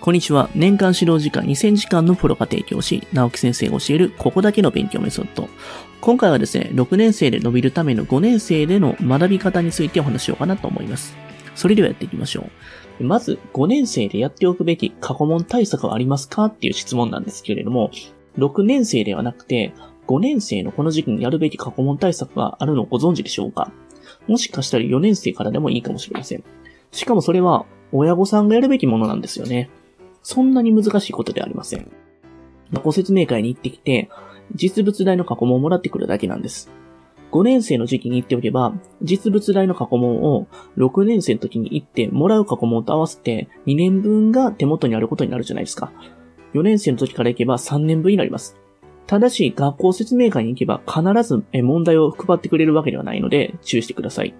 こんにちは。年間指導時間2000時間のプロが提供し、直木先生が教えるここだけの勉強メソッド。今回はですね、6年生で伸びるための5年生での学び方についてお話しようかなと思います。それではやっていきましょう。まず、5年生でやっておくべき過去問対策はありますかっていう質問なんですけれども、6年生ではなくて、5年生のこの時期にやるべき過去問対策があるのをご存知でしょうか？もしかしたら4年生からでもいいかもしれません。しかもそれは親御さんがやるべきものなんですよね。そんなに難しいことではありません。ご説明会に行ってきて、実物大の過去問をもらってくるだけなんです。5年生の時期に行っておけば、実物大の過去問を6年生の時に行ってもらう過去問と合わせて2年分が手元にあることになるじゃないですか。4年生の時から行けば3年分になります。ただし、学校説明会に行けば必ず問題を配ってくれるわけではないので注意してください。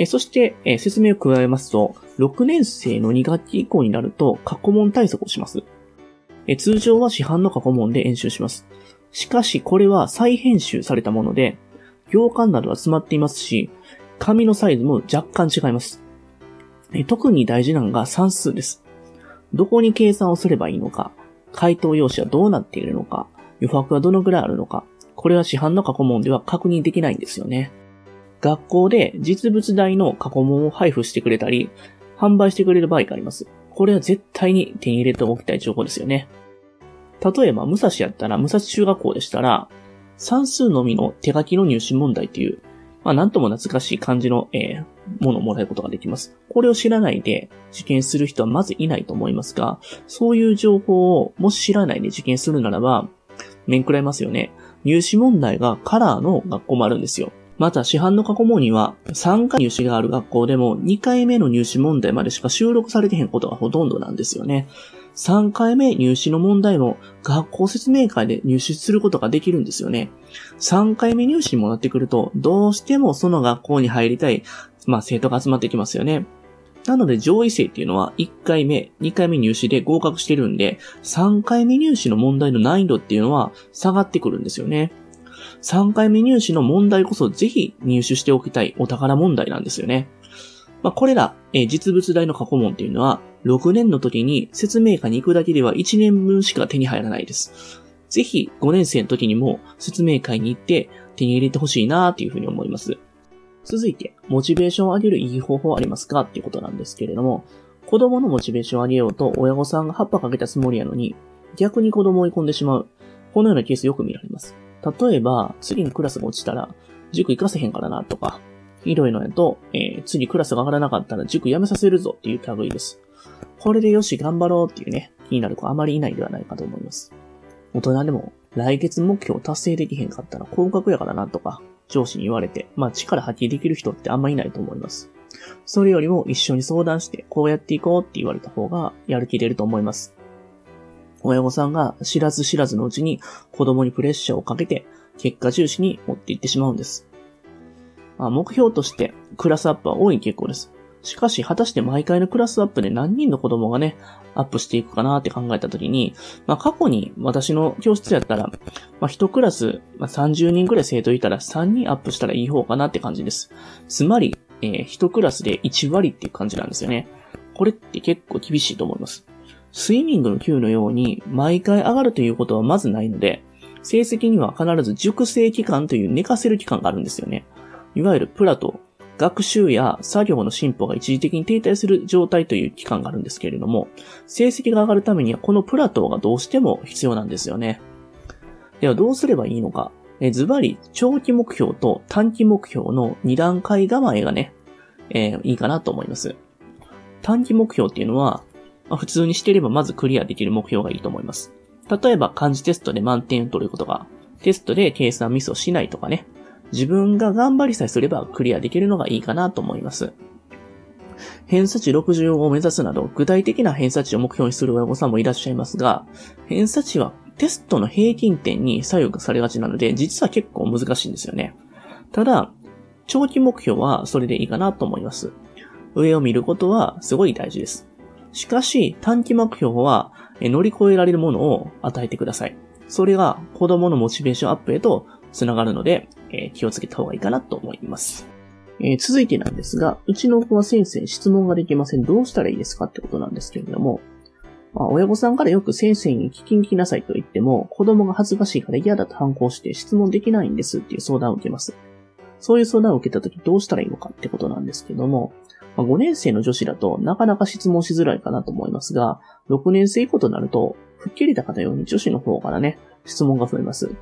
えそして、え説明を加えますと、6年生の2学期以降になると過去問対策をします。え通常は市販の過去問で演習します。しかし、これは再編集されたもので、行間などは詰まっていますし、紙のサイズも若干違います。え特に大事なのが算数です。どこに計算をすればいいのか、回答用紙はどうなっているのか、余白はどのぐらいあるのか、これは市販の過去問では確認できないんですよね。学校で実物大の過去問を配布してくれたり、販売してくれる場合があります。これは絶対に手に入れておきたい情報ですよね。例えば、武蔵やったら、武蔵中学校でしたら、算数のみの手書きの入試問題という、まあ、なんとも懐かしい感じの、えー、ものをもらえることができます。これを知らないで受験する人はまずいないと思いますが、そういう情報をもし知らないで受験するならば、面食らいますよね。入試問題がカラーの学校もあるんですよ。また、市販の過去問には、3回入試がある学校でも、2回目の入試問題までしか収録されてへんことがほとんどなんですよね。3回目入試の問題も、学校説明会で入試することができるんですよね。3回目入試にもなってくると、どうしてもその学校に入りたい、まあ、生徒が集まってきますよね。なので上位生っていうのは1回目、2回目入試で合格してるんで、3回目入試の問題の難易度っていうのは下がってくるんですよね。3回目入試の問題こそぜひ入手しておきたいお宝問題なんですよね。まあ、これら、え、実物大の過去問っていうのは、6年の時に説明会に行くだけでは1年分しか手に入らないです。ぜひ5年生の時にも説明会に行って手に入れてほしいなっていうふうに思います。続いて、モチベーションを上げるいい方法ありますかっていうことなんですけれども、子供のモチベーションを上げようと親御さんが葉っぱかけたつもりやのに、逆に子供を追い込んでしまう。このようなケースよく見られます。例えば、次にクラスが落ちたら、塾行かせへんからなとか、ひどいのやと、えー、次クラスが上がらなかったら塾辞めさせるぞっていう類です。これでよし頑張ろうっていうね、気になる子あまりいないではないかと思います。大人でも、来月目標達成できへんかったら降格やからなとか、上司に言われて、まあ力発揮できる人ってあんまいないと思います。それよりも一緒に相談して、こうやっていこうって言われた方が、やる気出ると思います。親御さんが知らず知らずのうちに子供にプレッシャーをかけて結果重視に持っていってしまうんです。まあ、目標としてクラスアップは多い傾向です。しかし、果たして毎回のクラスアップで何人の子供がね、アップしていくかなって考えたときに、まあ、過去に私の教室やったら、まあ、1クラス、まあ、30人くらい生徒いたら3人アップしたらいい方かなって感じです。つまり、えー、1クラスで1割っていう感じなんですよね。これって結構厳しいと思います。スイミングの級のように毎回上がるということはまずないので、成績には必ず熟成期間という寝かせる期間があるんですよね。いわゆるプラと学習や作業の進歩が一時的に停滞する状態という期間があるんですけれども、成績が上がるためにはこのプラトがどうしても必要なんですよね。ではどうすればいいのか。えズバリ、長期目標と短期目標の2段階構えがね、えー、いいかなと思います。短期目標っていうのは、まあ、普通にしてればまずクリアできる目標がいいと思います。例えば漢字テストで満点を取ることが、テストで計算ミスをしないとかね、自分が頑張りさえすればクリアできるのがいいかなと思います。偏差値60を目指すなど、具体的な偏差値を目標にする親御さんもいらっしゃいますが、偏差値はテストの平均点に左右されがちなので、実は結構難しいんですよね。ただ、長期目標はそれでいいかなと思います。上を見ることはすごい大事です。しかし、短期目標は乗り越えられるものを与えてください。それが子供のモチベーションアップへと繋がるので、え、気をつけた方がいいかなと思います。えー、続いてなんですが、うちの子は先生に質問ができません。どうしたらいいですかってことなんですけれども、まあ、親御さんからよく先生に聞きに来なさいと言っても、子供が恥ずかしいから嫌だと反抗して質問できないんですっていう相談を受けます。そういう相談を受けたときどうしたらいいのかってことなんですけども、まあ、5年生の女子だとなかなか質問しづらいかなと思いますが、6年生以降となると、吹っ切れた方ように女子の方からね、質問が増えます。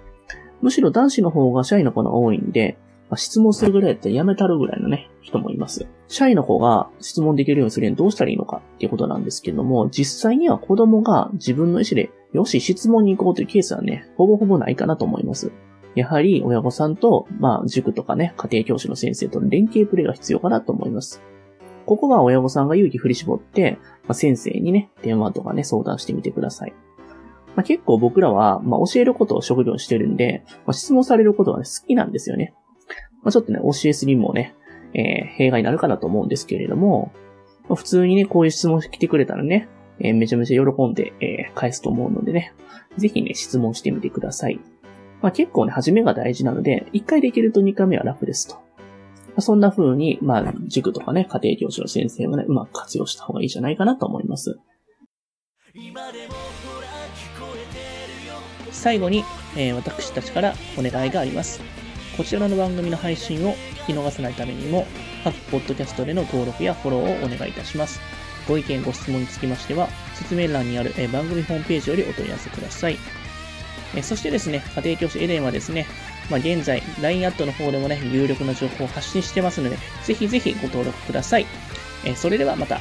むしろ男子の方がシャイな子が多いんで、まあ、質問するぐらいだったらやめたるぐらいのね、人もいます。シャイの子が質問できるようにするにはどうしたらいいのかっていうことなんですけども、実際には子供が自分の意思で、よし、質問に行こうというケースはね、ほぼほぼないかなと思います。やはり親御さんと、まあ、塾とかね、家庭教師の先生との連携プレイが必要かなと思います。ここは親御さんが勇気振り絞って、まあ、先生にね、電話とかね、相談してみてください。まあ、結構僕らは、まあ、教えることを職業にしてるんで、まあ、質問されることは、ね、好きなんですよね。まあ、ちょっとね、教えすぎもね、えー、弊害になるかなと思うんですけれども、まあ、普通にね、こういう質問来てくれたらね、えー、めちゃめちゃ喜んで、えー、返すと思うのでね、ぜひね、質問してみてください。まあ、結構ね、初めが大事なので、1回できると2回目は楽ですと。そんな風に、まあ、塾とかね、家庭教師の先生もね、うまく活用した方がいいんじゃないかなと思います。最後に、えー、私たちからお願いがあります。こちらの番組の配信を聞き逃さないためにも、各ポッドキャストでの登録やフォローをお願いいたします。ご意見、ご質問につきましては、説明欄にある、番組ホームページよりお問い合わせください。そしてですね、家庭教師エレンはですね、まあ、現在、LINE アットの方でもね、有力な情報を発信してますので、ぜひぜひご登録ください。え、それではまた。